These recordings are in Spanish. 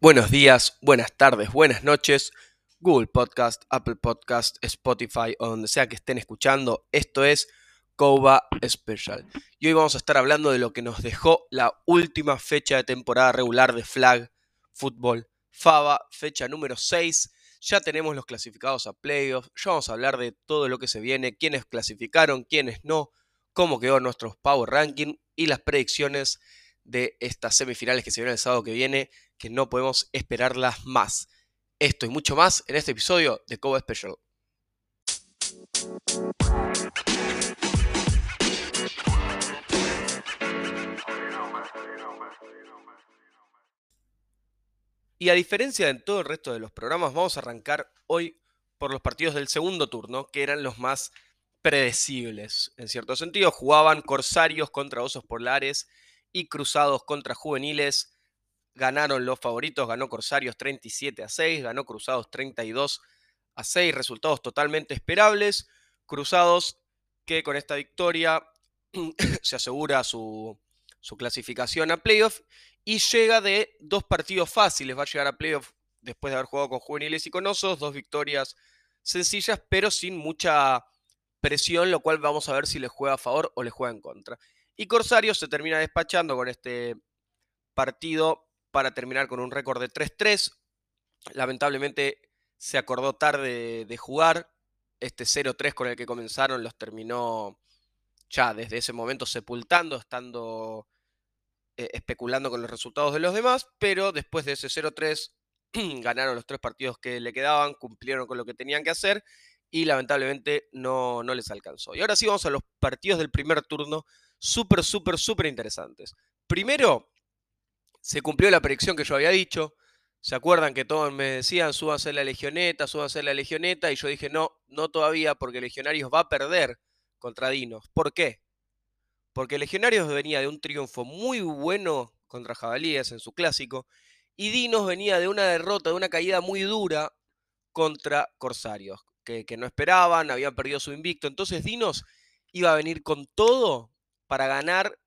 Buenos días, buenas tardes, buenas noches. Google Podcast, Apple Podcast, Spotify o donde sea que estén escuchando. Esto es Coba Special. Y hoy vamos a estar hablando de lo que nos dejó la última fecha de temporada regular de Flag Football Fava, fecha número 6. Ya tenemos los clasificados a playoffs. Ya vamos a hablar de todo lo que se viene, quiénes clasificaron, quiénes no, cómo quedó nuestro Power Ranking y las predicciones de estas semifinales que se vienen el sábado que viene, que no podemos esperarlas más. Esto y mucho más en este episodio de Coba Special. Y a diferencia de todo el resto de los programas, vamos a arrancar hoy por los partidos del segundo turno, que eran los más predecibles. En cierto sentido, jugaban Corsarios contra Osos Polares y Cruzados contra Juveniles. Ganaron los favoritos, ganó Corsarios 37 a 6, ganó Cruzados 32 a 6, resultados totalmente esperables. Cruzados que con esta victoria se asegura su, clasificación a playoff y llega de dos partidos fáciles. Va a llegar a playoff después de haber jugado con juveniles y con osos, dos victorias sencillas, pero sin mucha presión, lo cual vamos a ver si le juega a favor o le juega en contra. Y Corsario se termina despachando con este partido para terminar con un récord de 3-3. Lamentablemente se acordó tarde de jugar. Este 0-3 con el que comenzaron los terminó ya desde ese momento sepultando, estando eh, especulando con los resultados de los demás, pero después de ese 0-3 ganaron los tres partidos que le quedaban, cumplieron con lo que tenían que hacer y lamentablemente no, no les alcanzó. Y ahora sí vamos a los partidos del primer turno, súper, súper, súper interesantes. Primero, se cumplió la predicción que yo había dicho. ¿Se acuerdan que todos me decían, súbanse la legioneta, súbanse la legioneta? Y yo dije, no, no todavía, porque Legionarios va a perder contra Dinos. ¿Por qué? Porque Legionarios venía de un triunfo muy bueno contra Jabalíes en su clásico, y Dinos venía de una derrota, de una caída muy dura contra Corsarios, que, no esperaban, habían perdido su invicto. Entonces Dinos iba a venir con todo para ganar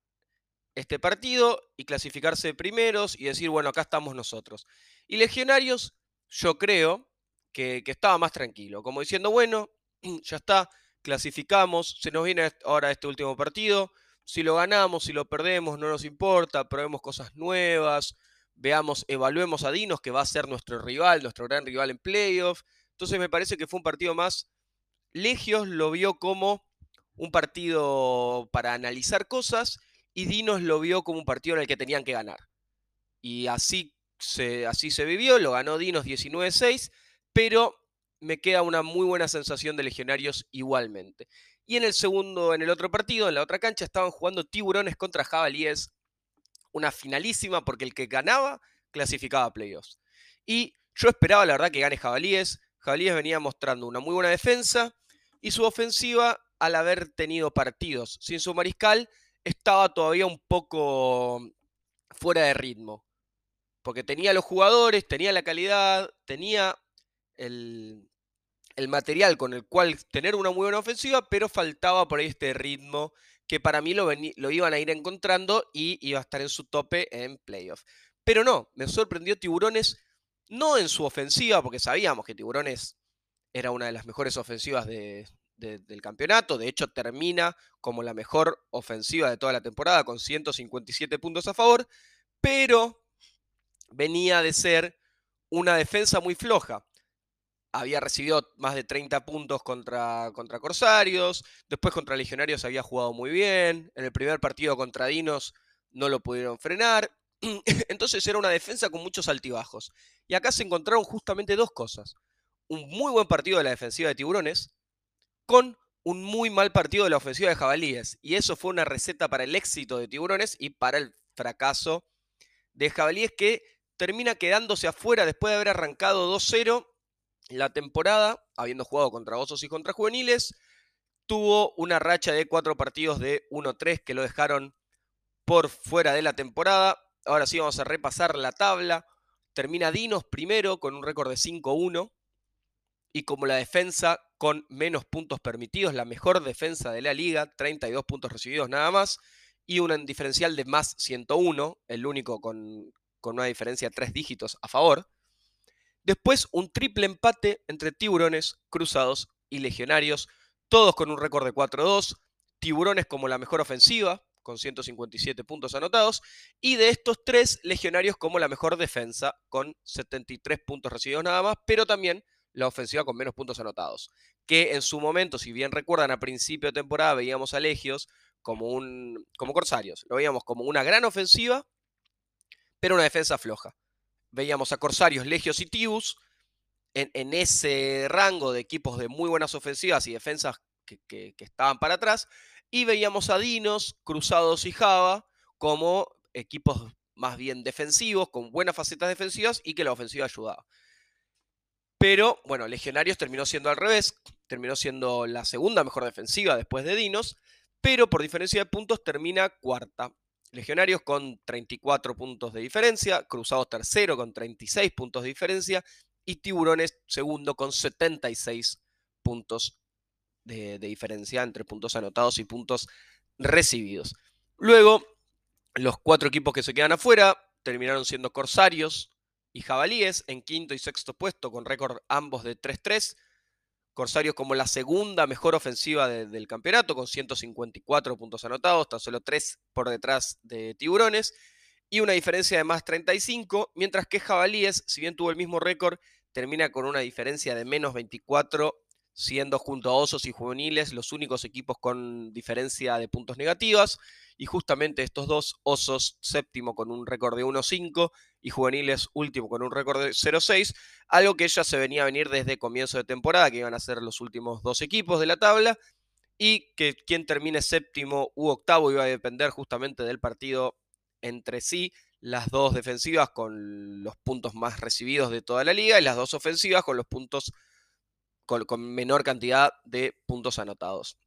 este partido y clasificarse primeros y decir, bueno, acá estamos nosotros. Y Legionarios, yo creo que estaba más tranquilo, como diciendo, bueno, ya está, clasificamos, se nos viene ahora este último partido, si lo ganamos, si lo perdemos, no nos importa, probemos cosas nuevas, veamos, evaluemos a Dinos, que va a ser nuestro rival, nuestro gran rival en playoff. Entonces me parece que fue un partido más. Legios lo vio como un partido para analizar cosas y Dinos lo vio como un partido en el que tenían que ganar. Y así se, así se vivió, lo ganó Dinos 19-6, pero me queda una muy buena sensación de legionarios igualmente. Y en el segundo, en el otro partido, en la otra cancha, estaban jugando tiburones contra jabalíes. Una finalísima porque el que ganaba clasificaba a playoffs. Y yo esperaba, la verdad, que gane jabalíes. Jabalíes venía mostrando una muy buena defensa y su ofensiva, al haber tenido partidos sin su mariscal, estaba todavía un poco fuera de ritmo. Porque tenía los jugadores, tenía la calidad, tenía el, el material con el cual tener una muy buena ofensiva, pero faltaba por ahí este ritmo que para mí lo, lo iban a ir encontrando y iba a estar en su tope en playoff. Pero no, me sorprendió Tiburones, no en su ofensiva, porque sabíamos que Tiburones era una de las mejores ofensivas del campeonato, de hecho termina como la mejor ofensiva de toda la temporada con 157 puntos a favor, pero venía de ser una defensa muy floja había recibido más de 30 puntos contra, contra Corsarios, después contra Legionarios había jugado muy bien, en el primer partido contra Dinos no lo pudieron frenar, entonces era una defensa con muchos altibajos. Y acá se encontraron justamente dos cosas. Un muy buen partido de la defensiva de Tiburones con un muy mal partido de la ofensiva de Jabalíes. Y eso fue una receta para el éxito de Tiburones y para el fracaso de Jabalíes que termina quedándose afuera después de haber arrancado 2-0 la temporada, habiendo jugado contra Osos y contra Juveniles, tuvo una racha de cuatro partidos de 1-3 que lo dejaron por fuera de la temporada. Ahora sí vamos a repasar la tabla. Termina Dinos primero con un récord de 5-1. Y como la defensa con menos puntos permitidos, la mejor defensa de la liga, 32 puntos recibidos nada más, y un diferencial de más 101, el único con, con una diferencia de tres dígitos a favor. Después un triple empate entre tiburones, cruzados y legionarios, todos con un récord de 4-2, tiburones como la mejor ofensiva, con 157 puntos anotados, y de estos tres legionarios como la mejor defensa, con 73 puntos recibidos nada más, pero también la ofensiva con menos puntos anotados. Que en su momento, si bien recuerdan, a principio de temporada veíamos a Legios como, un, como Corsarios, lo veíamos como una gran ofensiva, pero una defensa floja. Veíamos a Corsarios, Legios y Tibus en, ese rango de equipos de muy buenas ofensivas y defensas que estaban para atrás, y veíamos a Dinos, Cruzados y Java como equipos más bien defensivos, con buenas facetas defensivas y que la ofensiva ayudaba. Pero bueno, Legionarios terminó siendo al revés, terminó siendo la segunda mejor defensiva después de Dinos, pero por diferencia de puntos termina cuarta. Legionarios con 34 puntos de diferencia, Cruzados tercero con 36 puntos de diferencia y Tiburones segundo con 76 puntos de, diferencia entre puntos anotados y puntos recibidos. Luego, los cuatro equipos que se quedan afuera terminaron siendo Corsarios y Jabalíes en quinto y sexto puesto con récord ambos de 3-3. Corsarios como la segunda mejor ofensiva del campeonato con 154 puntos anotados, tan solo 3 por detrás de Tiburones y una diferencia de más 35, mientras que Jabalíes, si bien tuvo el mismo récord, termina con una diferencia de menos 24 siendo junto a Osos y Juveniles los únicos equipos con diferencia de puntos negativas. Y justamente estos dos, Osos séptimo con un récord de 1-5 y Juveniles último con un récord de 0-6, algo que ya se venía a venir desde comienzo de temporada, que iban a ser los últimos dos equipos de la tabla, y que quien termine séptimo u octavo iba a depender justamente del partido entre sí, las dos defensivas con los puntos más recibidos de toda la liga y las dos ofensivas con los puntos con, menor cantidad de puntos anotados.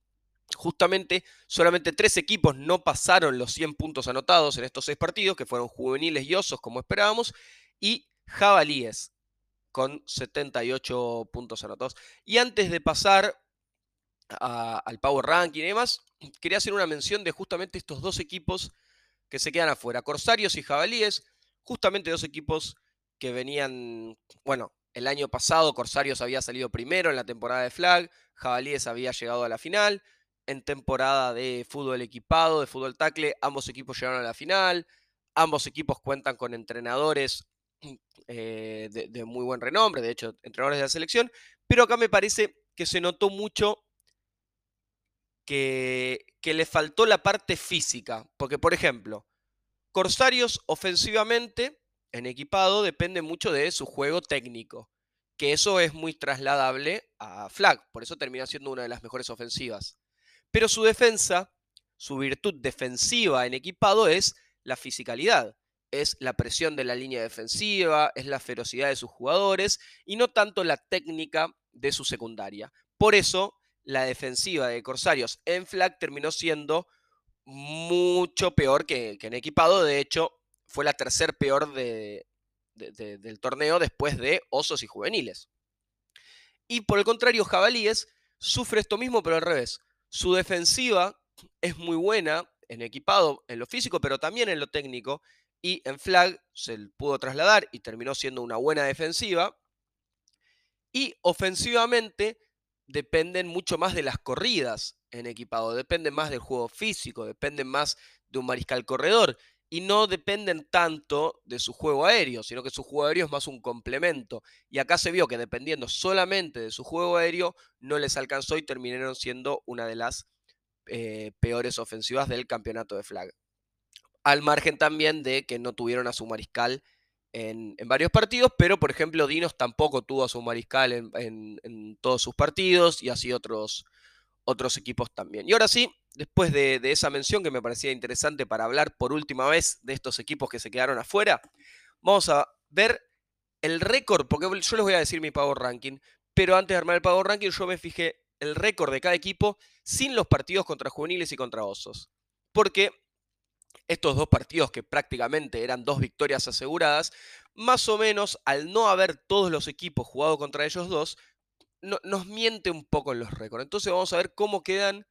Justamente, solamente tres equipos no pasaron los 100 puntos anotados en estos seis partidos, que fueron juveniles y osos, como esperábamos, y jabalíes, con 78 puntos anotados. Y antes de pasar al Power Ranking y demás, quería hacer una mención de justamente estos dos equipos que se quedan afuera, Corsarios y Jabalíes, justamente dos equipos que venían, bueno, el año pasado Corsarios había salido primero en la temporada de Flag, Jabalíes había llegado a la final. En temporada de fútbol equipado, de fútbol tackle, ambos equipos llegaron a la final. Ambos equipos cuentan con entrenadores eh, de, muy buen renombre, de hecho, entrenadores de la selección. Pero acá me parece que se notó mucho que, que le faltó la parte física. Porque, por ejemplo, Corsarios ofensivamente en equipado depende mucho de su juego técnico, que eso es muy trasladable a Flag, por eso termina siendo una de las mejores ofensivas. Pero su defensa, su virtud defensiva en equipado es la fisicalidad, es la presión de la línea defensiva, es la ferocidad de sus jugadores y no tanto la técnica de su secundaria. Por eso, la defensiva de Corsarios en Flag terminó siendo mucho peor que, que en equipado. De hecho, fue la tercer peor del torneo después de Osos y Juveniles. Y por el contrario, Jabalíes sufre esto mismo, pero al revés. Su defensiva es muy buena en equipado, en lo físico, pero también en lo técnico. Y en flag se pudo trasladar y terminó siendo una buena defensiva. Y ofensivamente dependen mucho más de las corridas en equipado, dependen más del juego físico, dependen más de un mariscal corredor y no dependen tanto de su juego aéreo, sino que su juego aéreo es más un complemento. Y acá se vio que dependiendo solamente de su juego aéreo, no les alcanzó y terminaron siendo una de las eh, peores ofensivas del campeonato de flag. Al margen también de que no tuvieron a su mariscal en, varios partidos, pero por ejemplo Dinos tampoco tuvo a su mariscal en, en todos sus partidos y así otros, otros equipos también. Y ahora sí, después de, esa mención que me parecía interesante para hablar por última vez de estos equipos que se quedaron afuera, vamos a ver el récord, porque yo les voy a decir mi Power Ranking, pero antes de armar el Power Ranking yo me fijé el récord de cada equipo sin los partidos contra juveniles y contra osos. Porque estos dos partidos que prácticamente eran dos victorias aseguradas, más o menos al no haber todos los equipos jugado contra ellos dos, nos miente un poco en los récords. Entonces vamos a ver cómo quedan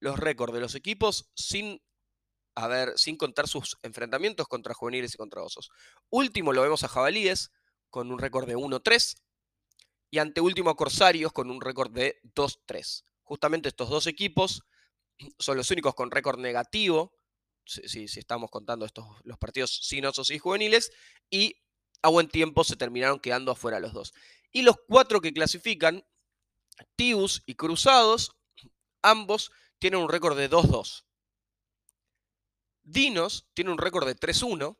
los récords de los equipos sin, sin contar sus enfrentamientos contra juveniles y contra osos. Último lo vemos a Jabalíes con un récord de 1-3 y anteúltimo a Corsarios con un récord de 2-3. Justamente estos dos equipos son los únicos con récord negativo, si, estamos contando estos, los partidos sin osos y juveniles, y a buen tiempo se terminaron quedando afuera los dos. Y los cuatro que clasifican, Tius y Cruzados, ambos tienen un récord de 2-2. Dinos tiene un récord de 3-1.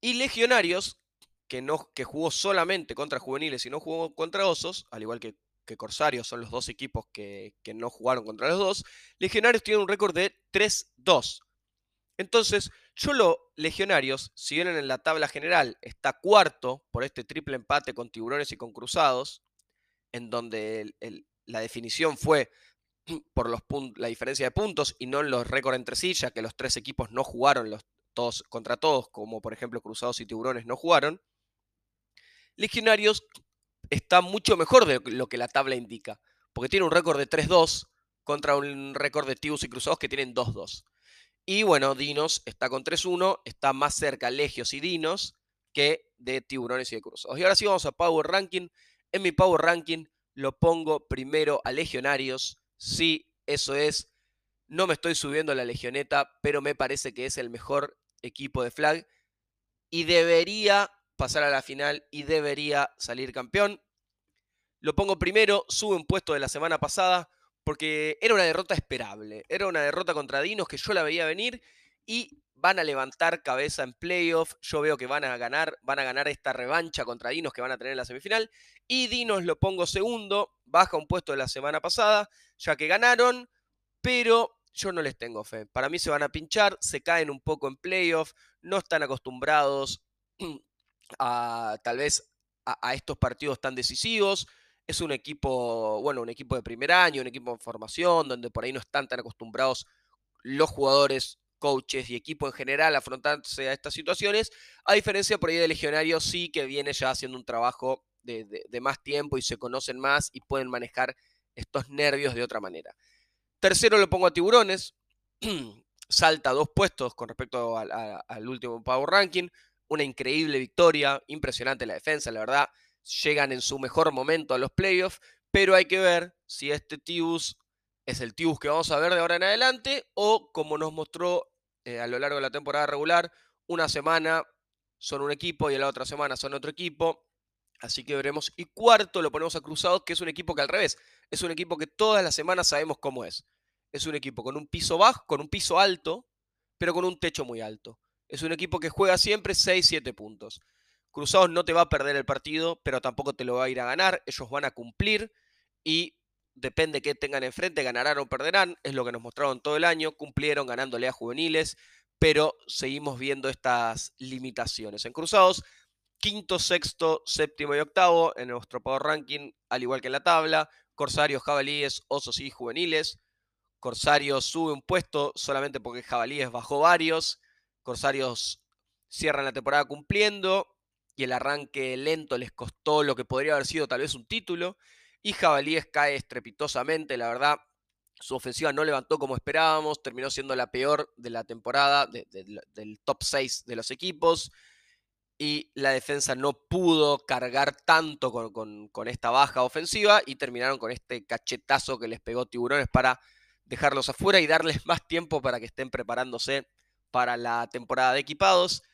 Y Legionarios, que, no, que jugó solamente contra juveniles y no jugó contra osos, al igual que, que Corsarios son los dos equipos que, que no jugaron contra los dos, Legionarios tiene un récord de 3-2. Entonces, yo lo Legionarios, si bien en la tabla general está cuarto por este triple empate con tiburones y con cruzados, en donde la definición fue por la diferencia de puntos y no en los récords entre sí, ya que los tres equipos no jugaron los, todos contra todos, como por ejemplo Cruzados y Tiburones no jugaron, Legionarios está mucho mejor de lo que la tabla indica, porque tiene un récord de 3-2 contra un récord de Tibus y Cruzados que tienen 2-2. Y bueno, Dinos está con 3-1, está más cerca Legios y Dinos que de Tiburones y de Cruzados. Y ahora sí vamos a Power Ranking. En mi Power Ranking lo pongo primero a Legionarios. Sí, eso es. No me estoy subiendo a la Legioneta, pero me parece que es el mejor equipo de flag. Y debería pasar a la final y debería salir campeón. Lo pongo primero, sube un puesto de la semana pasada porque era una derrota esperable. Era una derrota contra Dinos que yo la veía venir y van a levantar cabeza en playoff. Yo veo que van a ganar, van a ganar esta revancha contra Dinos que van a tener en la semifinal. Y Dinos lo pongo segundo, baja un puesto de la semana pasada, ya que ganaron, pero yo no les tengo fe. Para mí se van a pinchar, se caen un poco en playoff, no están acostumbrados a tal vez a estos partidos tan decisivos es un equipo, bueno, un equipo de primer año, un equipo en formación, donde por ahí no están tan acostumbrados los jugadores, coaches y equipo en general a afrontarse a estas situaciones, a diferencia por ahí de Legionarios sí que viene ya haciendo un trabajo de, más tiempo y se conocen más y pueden manejar estos nervios de otra manera. Tercero lo pongo a Tiburones, salta dos puestos con respecto al último Power Ranking, una increíble victoria, impresionante la defensa, la verdad llegan en su mejor momento a los playoffs, pero hay que ver si este Tibus es el Tibus que vamos a ver de ahora en adelante o como nos mostró eh, a lo largo de la temporada regular, una semana son un equipo y la otra semana son otro equipo. Así que veremos. Y cuarto lo ponemos a Cruzados, que es un equipo que al revés, es un equipo que todas las semanas sabemos cómo es. Es un equipo con un piso bajo, con un piso alto, pero con un techo muy alto. Es un equipo que juega siempre 6-7 puntos. Cruzados no te va a perder el partido, pero tampoco te lo va a ir a ganar. Ellos van a cumplir y depende qué tengan enfrente, ganarán o perderán. Es lo que nos mostraron todo el año. Cumplieron ganándole a juveniles, pero seguimos viendo estas limitaciones. En Cruzados, quinto, sexto, séptimo y octavo en nuestro Power Ranking, al igual que en la tabla. Corsarios, Jabalíes, Osos y Juveniles. Corsarios sube un puesto solamente porque Jabalíes bajó varios. Corsarios cierran la temporada cumpliendo y el arranque lento les costó lo que podría haber sido tal vez un título. Y Jabalíes cae estrepitosamente, la verdad. Su ofensiva no levantó como esperábamos, terminó siendo la peor de la temporada, del top 6 de los equipos. Y la defensa no pudo cargar tanto con, con esta baja ofensiva y terminaron con este cachetazo que les pegó Tiburones para dejarlos afuera y darles más tiempo para que estén preparándose para la temporada de equipados.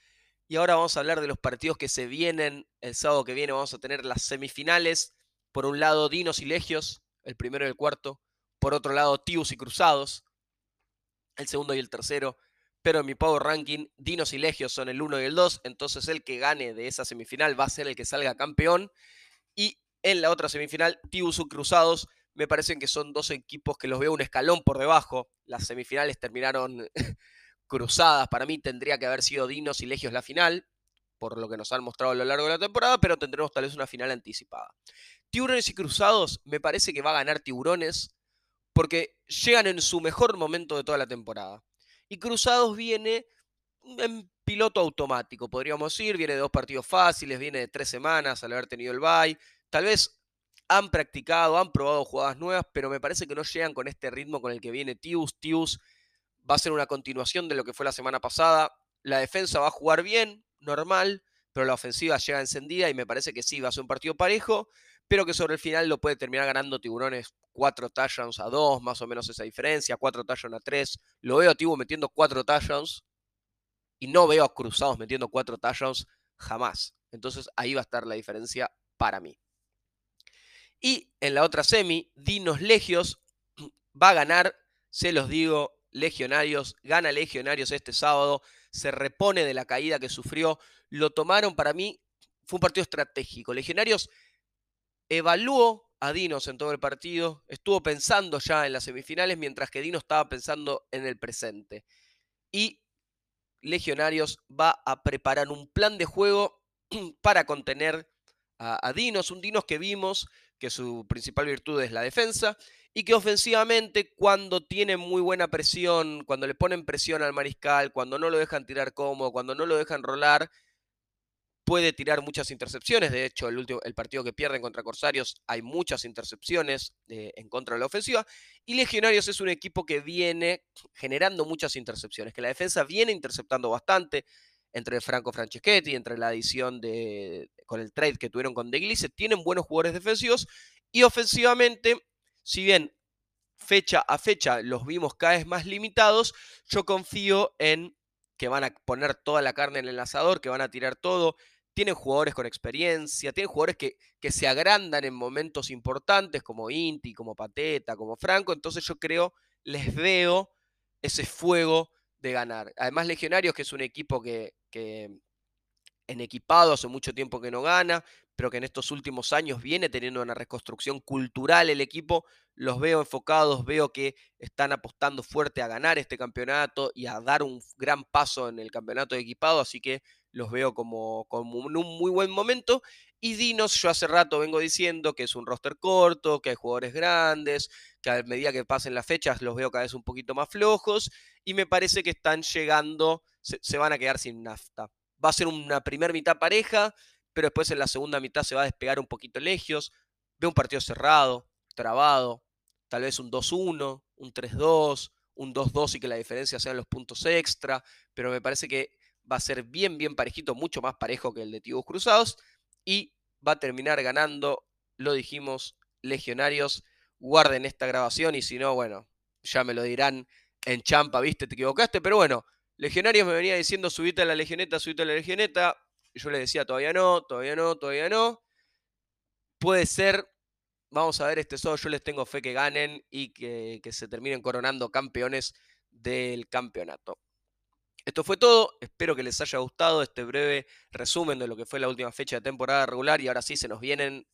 Y ahora vamos a hablar de los partidos que se vienen. El sábado que viene vamos a tener las semifinales. Por un lado, Dinos y Legios, el primero y el cuarto. Por otro lado, Tius y Cruzados, el segundo y el tercero. Pero en mi Power Ranking, Dinos y Legios son el 1 y el 2. Entonces el que gane de esa semifinal va a ser el que salga campeón. Y en la otra semifinal, Tius y Cruzados. Me parecen que son dos equipos que los veo un escalón por debajo. Las semifinales terminaron cruzadas. Para mí tendría que haber sido Dinos y Legios la final, por lo que nos han mostrado a lo largo de la temporada, pero tendremos tal vez una final anticipada. Tiburones y Cruzados, me parece que va a ganar Tiburones, porque llegan en su mejor momento de toda la temporada. Y Cruzados viene en piloto automático, podríamos decir, viene de dos partidos fáciles, viene de tres semanas al haber tenido el bye. Tal vez han practicado, han probado jugadas nuevas, pero me parece que no llegan con este ritmo con el que viene Tius. Tius va a ser una continuación de lo que fue la semana pasada. La defensa va a jugar bien, normal, pero la ofensiva llega encendida y me parece que sí, va a ser un partido parejo, pero que sobre el final lo puede terminar ganando Tiburones cuatro touchdowns a dos, más o menos esa diferencia, cuatro touchdowns a tres. Lo veo a Tibu metiendo cuatro touchdowns y no veo a Cruzados metiendo cuatro touchdowns jamás. Entonces ahí va a estar la diferencia para mí. Y en la otra semi, Dinos Legios va a ganar, se los digo, Legionarios, gana Legionarios este sábado, se repone de la caída que sufrió, lo tomaron para mí, fue un partido estratégico. Legionarios evaluó a Dinos en todo el partido, estuvo pensando ya en las semifinales, mientras que Dinos estaba pensando en el presente. Y Legionarios va a preparar un plan de juego para contener a, Dinos, un Dinos que vimos que su principal virtud es la defensa y que ofensivamente cuando tiene muy buena presión, cuando le ponen presión al mariscal, cuando no lo dejan tirar cómodo, cuando no lo dejan rolar, puede tirar muchas intercepciones. De hecho, el, último, el partido que pierden contra Corsarios hay muchas intercepciones eh, en contra de la ofensiva. Y Legionarios es un equipo que viene generando muchas intercepciones, que la defensa viene interceptando bastante entre Franco Franceschetti, entre la adición de, con el trade que tuvieron con De tienen buenos jugadores defensivos y ofensivamente, si bien fecha a fecha los vimos cada vez más limitados, yo confío en que van a poner toda la carne en el asador, que van a tirar todo, tienen jugadores con experiencia, tienen jugadores que, que se agrandan en momentos importantes como Inti, como Pateta, como Franco, entonces yo creo, les veo ese fuego de ganar. Además, Legionarios, que es un equipo que, que en equipado hace mucho tiempo que no gana, pero que en estos últimos años viene teniendo una reconstrucción cultural el equipo, los veo enfocados, veo que están apostando fuerte a ganar este campeonato y a dar un gran paso en el campeonato de equipado, así que los veo como, como en un muy buen momento. Y Dinos, yo hace rato vengo diciendo que es un roster corto, que hay jugadores grandes, que a medida que pasen las fechas los veo cada vez un poquito más flojos, y me parece que están llegando, se, van a quedar sin nafta. Va a ser una primera mitad pareja, pero después en la segunda mitad se va a despegar un poquito Legios. Veo un partido cerrado, trabado, tal vez un 2-1, un 3-2, un 2-2 y que la diferencia sean los puntos extra, pero me parece que va a ser bien, bien parejito, mucho más parejo que el de Tibos Cruzados y va a terminar ganando, lo dijimos, Legionarios. Guarden esta grabación y si no, bueno, ya me lo dirán en champa, viste, te equivocaste, pero bueno, Legionarios me venía diciendo subite a la legioneta, subite a la legioneta. Y yo le decía todavía no, todavía no, todavía no. Puede ser, vamos a ver este solo, yo les tengo fe que ganen y que, que se terminen coronando campeones del campeonato. Esto fue todo, espero que les haya gustado este breve resumen de lo que fue la última fecha de temporada regular y ahora sí se nos vienen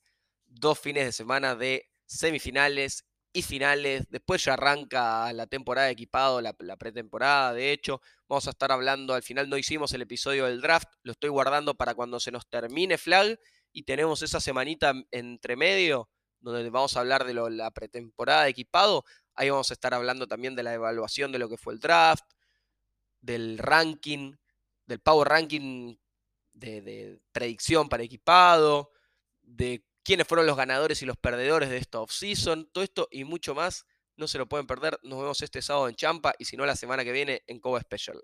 dos fines de semana de semifinales y finales. Después ya arranca la temporada de equipado, la, pretemporada. De hecho, vamos a estar hablando. Al final no hicimos el episodio del draft, lo estoy guardando para cuando se nos termine Flag y tenemos esa semanita entre medio donde vamos a hablar de la pretemporada de equipado. Ahí vamos a estar hablando también de la evaluación de lo que fue el draft, del ranking, del Power Ranking de, predicción para equipado, de quiénes fueron los ganadores y los perdedores de esta offseason, todo esto y mucho más. No se lo pueden perder. Nos vemos este sábado en Champa y si no la semana que viene en Coba Special.